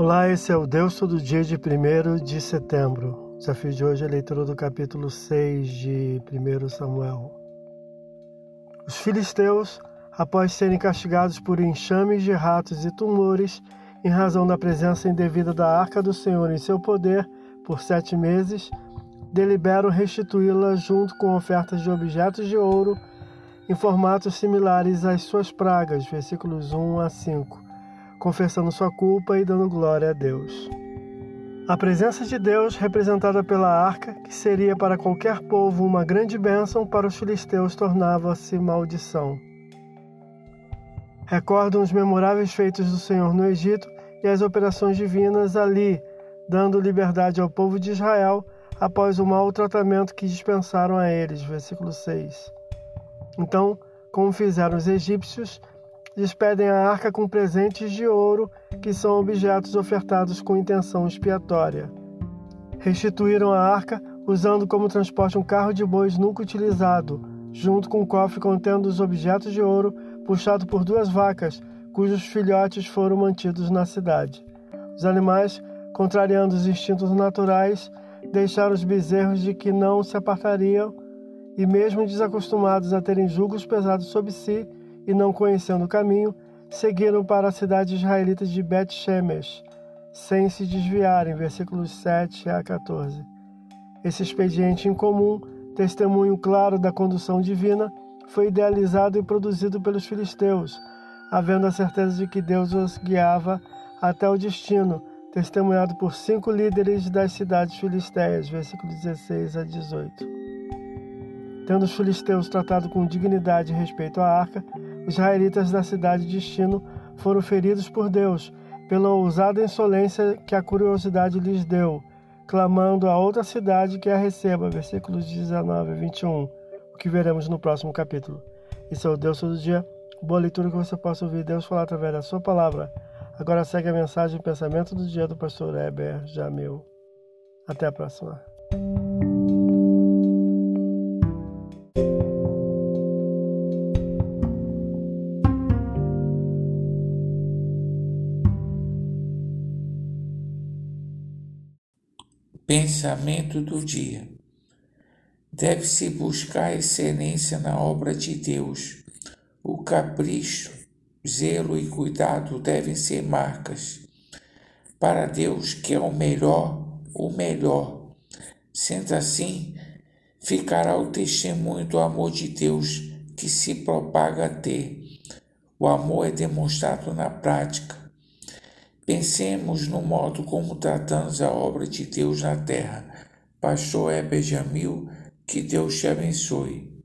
Olá, esse é o Deus Todo Dia de 1 de setembro. O desafio de hoje é a leitura do capítulo 6 de 1 Samuel. Os filisteus, após serem castigados por enxames de ratos e tumores, em razão da presença indevida da arca do Senhor em seu poder por sete meses, deliberam restituí-la junto com ofertas de objetos de ouro em formatos similares às suas pragas, versículos 1 a 5 confessando sua culpa e dando glória a Deus. A presença de Deus, representada pela arca, que seria para qualquer povo uma grande bênção, para os filisteus tornava-se maldição. Recordam os memoráveis feitos do Senhor no Egito e as operações divinas ali, dando liberdade ao povo de Israel após o mau tratamento que dispensaram a eles. Versículo 6. Então, como fizeram os egípcios, despedem a arca com presentes de ouro, que são objetos ofertados com intenção expiatória. Restituíram a arca usando como transporte um carro de bois nunca utilizado, junto com um cofre contendo os objetos de ouro, puxado por duas vacas, cujos filhotes foram mantidos na cidade. Os animais, contrariando os instintos naturais, deixaram os bezerros de que não se apartariam, e mesmo desacostumados a terem julgos pesados sobre si, e não conhecendo o caminho, seguiram para a cidade israelita de Bet-Shemesh, sem se desviarem, versículos 7 a 14. Esse expediente incomum, testemunho claro da condução divina, foi idealizado e produzido pelos filisteus, havendo a certeza de que Deus os guiava até o destino, testemunhado por cinco líderes das cidades filisteias, versículos 16 a 18. Tendo os filisteus tratado com dignidade e respeito à arca, israelitas da cidade de destino foram feridos por Deus pela ousada insolência que a curiosidade lhes deu, clamando a outra cidade que a receba. Versículos 19 a 21, o que veremos no próximo capítulo. Isso é o Deus todo dia. Boa leitura que você possa ouvir Deus falar através da sua palavra. Agora segue a mensagem e pensamento do dia do pastor Heber Jamil. Até a próxima. Pensamento do dia. Deve-se buscar excelência na obra de Deus. O capricho, zelo e cuidado devem ser marcas. Para Deus, que é o melhor, o melhor. Sendo assim, ficará o testemunho do amor de Deus que se propaga a ter. O amor é demonstrado na prática Pensemos no modo como tratamos a obra de Deus na terra. Pastor Heber Jamil, que Deus te abençoe.